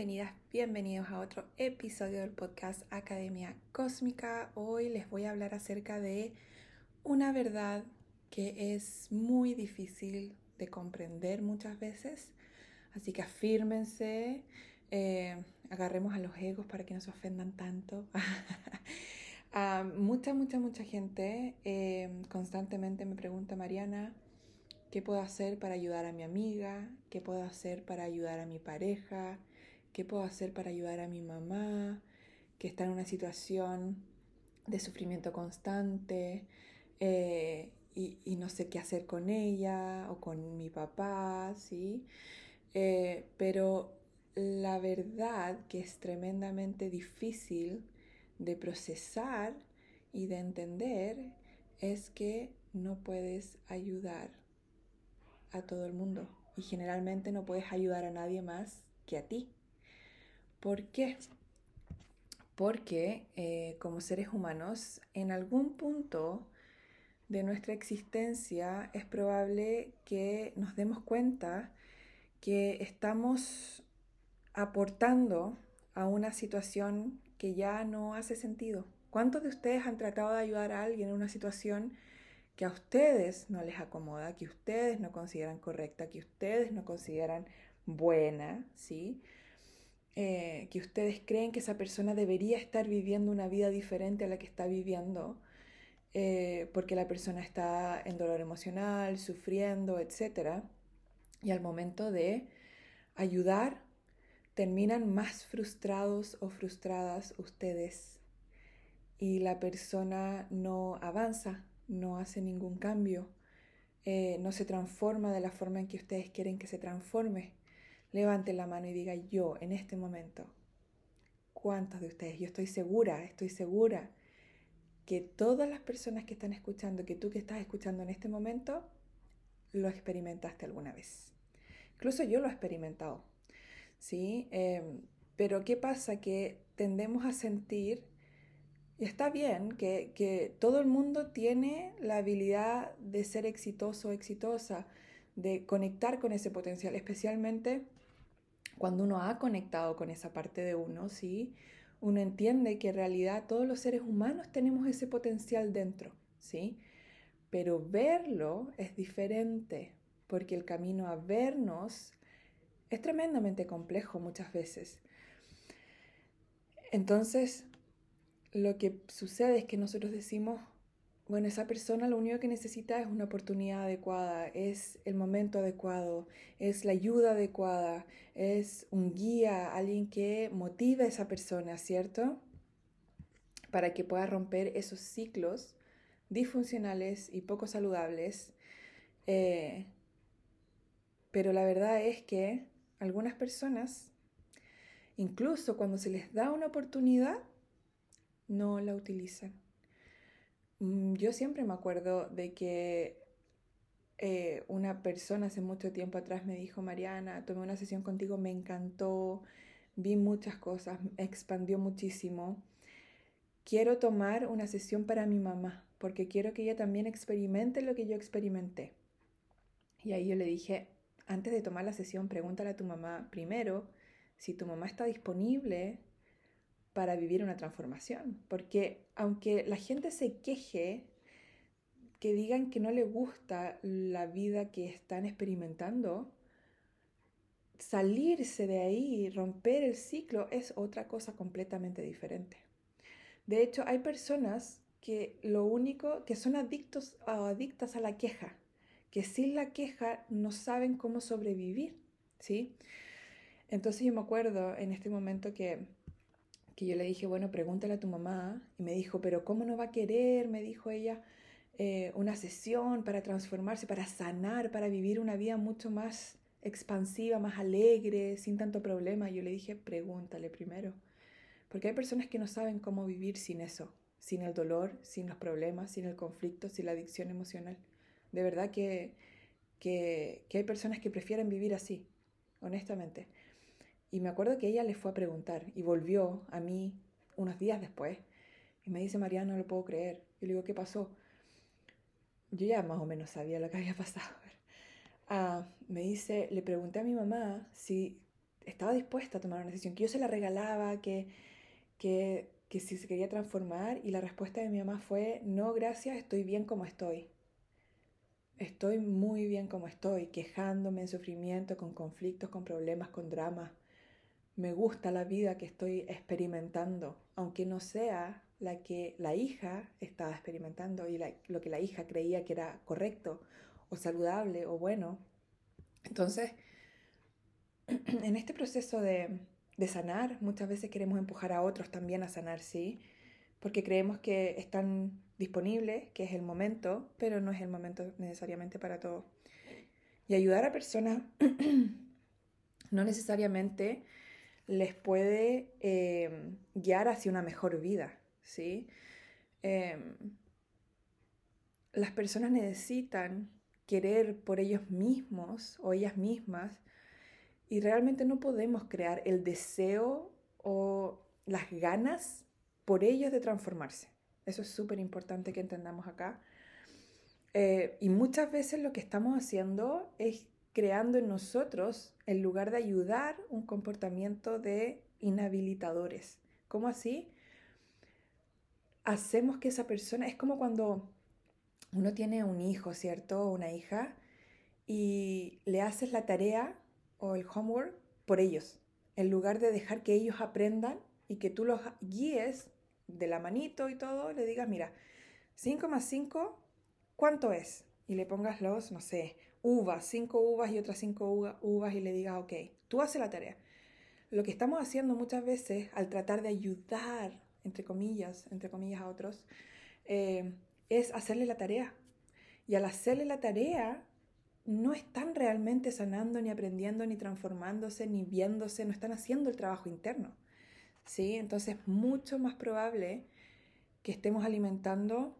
Bienvenidas, bienvenidos a otro episodio del podcast Academia Cósmica. Hoy les voy a hablar acerca de una verdad que es muy difícil de comprender muchas veces Así que afírmense, eh, agarremos a los egos para que no se ofendan tanto. Mucha, mucha, mucha gente eh, constantemente me pregunta, Mariana, ¿qué puedo hacer para ayudar a mi amiga? ¿Qué puedo hacer para ayudar a mi pareja? ¿Qué puedo hacer para ayudar a mi mamá que está en una situación de sufrimiento constante eh, y, no sé qué hacer con ella o con mi papá? ¿sí? Eh, pero la verdad que es tremendamente difícil de procesar y de entender es que no puedes ayudar a todo el mundo y generalmente no puedes ayudar a nadie más que a ti. ¿Por qué? Porque eh, como seres humanos, en algún punto de nuestra existencia es probable que nos demos cuenta que estamos aportando a una situación que ya no hace sentido. ¿Cuántos de ustedes han tratado de ayudar a alguien en una situación que a ustedes no les acomoda, que ustedes no consideran correcta, que ustedes no consideran buena, ¿sí? Eh, que ustedes creen que esa persona debería estar viviendo una vida diferente a la que está viviendo, eh, porque la persona está en dolor emocional, sufriendo, etcétera y al momento de ayudar, terminan más frustrados o frustradas ustedes y la persona no avanza, no hace ningún cambio, eh, no se transforma de la forma en que ustedes quieren que se transforme. Levante la mano y diga yo en este momento. ¿Cuántos de ustedes? Yo estoy segura, estoy segura que todas las personas que están escuchando, que tú que estás escuchando en este momento, lo experimentaste alguna vez. Incluso yo lo he experimentado, ¿sí? Em, pero ¿qué pasa? Que tendemos a sentir, y está bien, que, que todo el mundo tiene la habilidad de ser exitoso o exitosa, de conectar con ese potencial, especialmente cuando uno ha conectado con esa parte de uno, ¿sí? Uno entiende que en realidad todos los seres humanos tenemos ese potencial dentro, ¿sí? Pero verlo es diferente, porque el camino a vernos es tremendamente complejo muchas veces. Entonces, lo que sucede es que nosotros decimos, bueno, esa persona lo único que necesita es una oportunidad adecuada, es el momento adecuado, es la ayuda adecuada, es un guía, alguien que motive a esa persona, ¿cierto? Para que pueda romper esos ciclos disfuncionales y poco saludables eh, pero la verdad es que algunas personas, incluso cuando se les da una oportunidad, no la utilizan. Mm, yo siempre me acuerdo de que eh, una persona hace mucho tiempo atrás me dijo, Mariana, tomé una sesión contigo, me encantó, vi muchas cosas, expandió muchísimo. Quiero tomar una sesión para mi mamá, porque quiero que ella también experimente lo que yo experimenté. Y ahí yo le dije, antes de tomar la sesión, pregúntale a tu mamá primero si tu mamá está disponible para vivir una transformación. Porque aunque la gente se queje, que digan que no le gusta la vida que están experimentando, salirse de ahí romper el ciclo es otra cosa completamente diferente. De hecho, hay personas que lo único que son adictos o adictas a la queja que sin la queja no saben cómo sobrevivir, ¿sí? Entonces yo me acuerdo en este momento que, que yo le dije, bueno, pregúntale a tu mamá, y me dijo, pero ¿cómo no va a querer? Me dijo ella, eh, una sesión para transformarse, para sanar, para vivir una vida mucho más expansiva, más alegre, sin tanto problema. Yo le dije, pregúntale primero. Porque hay personas que no saben cómo vivir sin eso, sin el dolor, sin los problemas, sin el conflicto, sin la adicción emocional. De verdad que, que, que hay personas que prefieren vivir así, honestamente. Y me acuerdo que ella le fue a preguntar y volvió a mí unos días después y me dice, Mariana, no lo puedo creer. Yo le digo, ¿qué pasó? Yo ya más o menos sabía lo que había pasado. Ah, me dice, le pregunté a mi mamá si estaba dispuesta a tomar una decisión, que yo se la regalaba, que, que, que si se quería transformar y la respuesta de mi mamá fue, no, gracias, estoy bien como estoy. Estoy muy bien como estoy, quejándome en sufrimiento, con conflictos, con problemas, con dramas. Me gusta la vida que estoy experimentando, aunque no sea la que la hija estaba experimentando y lo que la hija creía que era correcto o saludable o bueno. Entonces, en este proceso de, de sanar, muchas veces queremos empujar a otros también a sanar, sí, porque creemos que están disponibles, que es el momento, pero no es el momento necesariamente para todo. Y ayudar a personas no necesariamente les puede eh, guiar hacia una mejor vida, ¿sí? Em, las personas necesitan querer por ellos mismos o ellas mismas y realmente no podemos crear el deseo o las ganas por ellos de transformarse. Eso es súper importante que entendamos acá. Eh, y muchas veces lo que estamos haciendo es creando en nosotros, en lugar de ayudar, un comportamiento de inhabilitadores. ¿Cómo así? Hacemos que esa persona, es como cuando uno tiene un hijo, ¿cierto? O una hija, y le haces la tarea o el homework por ellos, en lugar de dejar que ellos aprendan y que tú los guíes de la manito y todo, le digas, mira, 5 más 5, ¿cuánto es? Y le pongas los, no sé, uvas, 5 uvas y otras 5 uvas y le digas, ok, tú haces la tarea. Lo que estamos haciendo muchas veces al tratar de ayudar, entre comillas, entre comillas a otros, eh, es hacerle la tarea. Y al hacerle la tarea, no están realmente sanando, ni aprendiendo, ni transformándose, ni viéndose, no están haciendo el trabajo interno. ¿Sí? Entonces es mucho más probable que estemos alimentando,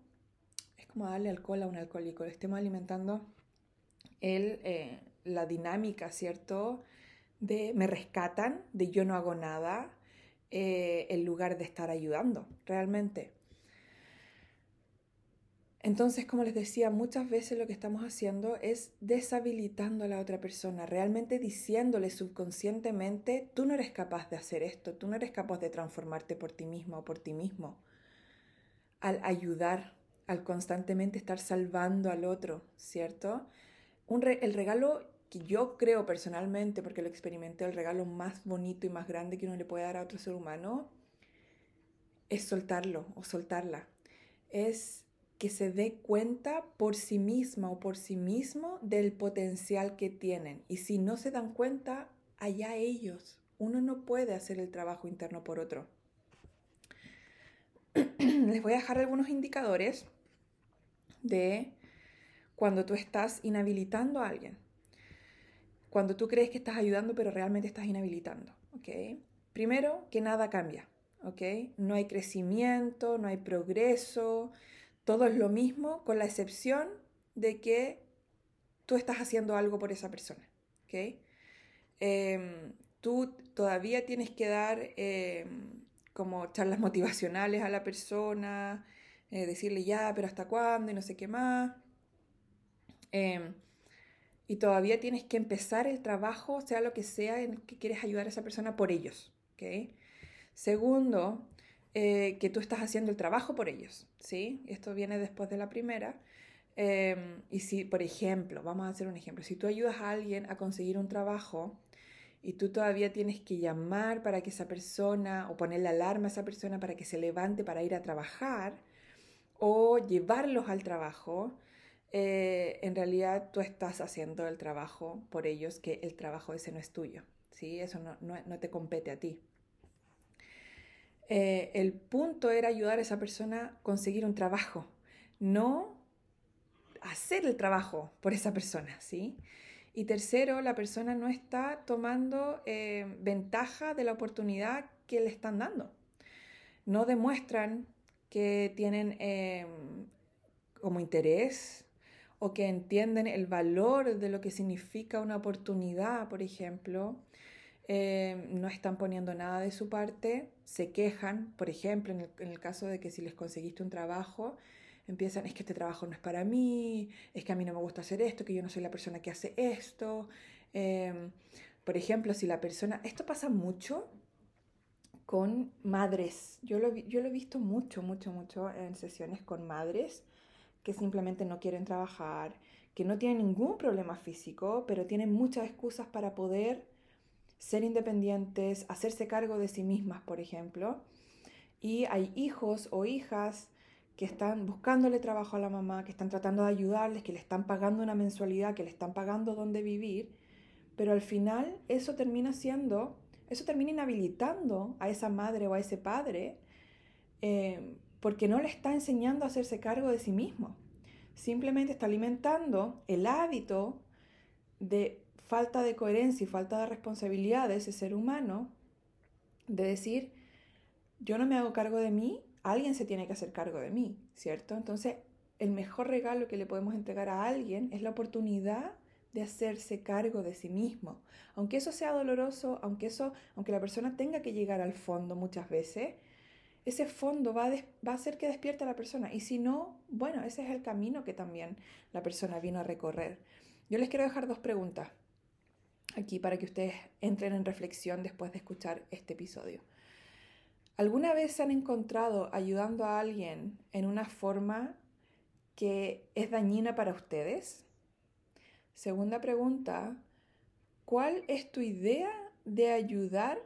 como darle alcohol a un alcohólico, le estemos alimentando el, eh, la dinámica, ¿cierto? De me rescatan, de yo no hago nada, eh, en lugar de estar ayudando, realmente. Entonces, como les decía, muchas veces lo que estamos haciendo es deshabilitando a la otra persona, realmente diciéndole subconscientemente, tú no eres capaz de hacer esto, tú no eres capaz de transformarte por ti misma o por ti mismo. Al ayudar, al constantemente estar salvando al otro, ¿cierto? el regalo que yo creo personalmente, porque lo experimenté, el regalo más bonito y más grande que uno le puede dar a otro ser humano, es soltarlo o soltarla. Es que se dé cuenta por sí misma o por sí mismo del potencial que tienen. Y si no se dan cuenta, allá ellos. Uno no puede hacer el trabajo interno por otro. Les voy a dejar algunos indicadores de cuando tú estás inhabilitando a alguien. Cuando tú crees que estás ayudando, pero realmente estás inhabilitando. ¿okay? Primero, que nada cambia. ¿okay? No hay crecimiento, no hay progreso, todo es lo mismo con la excepción de que tú estás haciendo algo por esa persona. ¿okay? Em, tú todavía tienes que dar em, como charlas motivacionales a la persona, eh, decirle ya, pero hasta cuándo y no sé qué más. Em, y todavía tienes que empezar el trabajo, sea lo que sea, en que quieres ayudar a esa persona por ellos. ¿okay? Segundo, eh, que tú estás haciendo el trabajo por ellos, ¿sí? Esto viene después de la primera. Em, y si, por ejemplo, vamos a hacer un ejemplo, si tú ayudas a alguien a conseguir un trabajo y tú todavía tienes que llamar para que esa persona o poner la alarma a esa persona para que se levante para ir a trabajar o llevarlos al trabajo, eh, en realidad tú estás haciendo el trabajo por ellos, que el trabajo ese no es tuyo, ¿sí? Eso no, no te compete a ti. Eh, el punto era ayudar a esa persona a conseguir un trabajo, no hacer el trabajo por esa persona, ¿sí? Y tercero, la persona no está tomando eh, ventaja de la oportunidad que le están dando. No demuestran que tienen eh, como interés o que entienden el valor de lo que significa una oportunidad, por ejemplo. Eh, no están poniendo nada de su parte, se quejan, por ejemplo, en el caso de que si les conseguiste un trabajo, empiezan, es que este trabajo no es para mí, es que a mí no me gusta hacer esto, que yo no soy la persona que hace esto. Em, por ejemplo, si la persona, esto pasa mucho con madres, yo lo, yo lo he visto mucho, mucho, mucho en sesiones con madres que simplemente no quieren trabajar, que no tienen ningún problema físico, pero tienen muchas excusas para poder ser independientes, hacerse cargo de sí mismas, por ejemplo. Y hay hijos o hijas que están buscándole trabajo a la mamá, que están tratando de ayudarles, que le están pagando una mensualidad, que le están pagando dónde vivir, pero al final eso termina siendo, eso termina inhabilitando a esa madre o a ese padre eh, porque no le está enseñando a hacerse cargo de sí mismo. Simplemente está alimentando el hábito de falta de coherencia y falta de responsabilidad de ese ser humano de decir, yo no me hago cargo de mí, alguien se tiene que hacer cargo de mí, ¿cierto? Entonces, el mejor regalo que le podemos entregar a alguien es la oportunidad de hacerse cargo de sí mismo. Aunque eso sea doloroso, aunque eso, aunque la persona tenga que llegar al fondo muchas veces, ese fondo va a, va a hacer que despierte a la persona. Y si no, bueno, ese es el camino que también la persona vino a recorrer. Yo les quiero dejar dos preguntas aquí para que ustedes entren en reflexión después de escuchar este episodio. ¿Alguna vez se han encontrado ayudando a alguien en una forma que es dañina para ustedes? Segunda pregunta, ¿cuál es tu idea de ayudar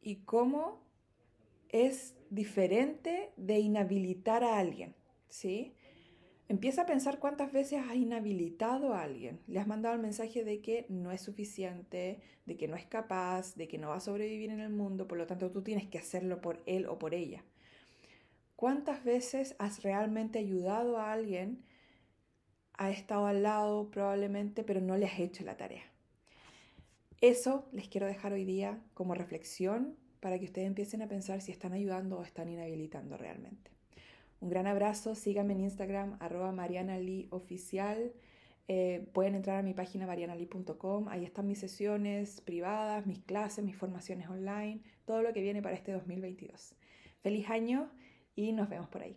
y cómo es diferente de inhabilitar a alguien? ¿Sí? Empieza a pensar cuántas veces has inhabilitado a alguien. Le has mandado el mensaje de que no es suficiente, de que no es capaz, de que no va a sobrevivir en el mundo, por lo tanto tú tienes que hacerlo por él o por ella. ¿Cuántas veces has realmente ayudado a alguien? Ha estado al lado probablemente, pero no le has hecho la tarea. Eso les quiero dejar hoy día como reflexión para que ustedes empiecen a pensar si están ayudando o están inhabilitando realmente. Un gran abrazo, síganme en Instagram, arroba marianalioficial. Eh, pueden entrar a mi página marianali.com, ahí están mis sesiones privadas, mis clases, mis formaciones online, todo lo que viene para este 2022. Feliz año y nos vemos por ahí.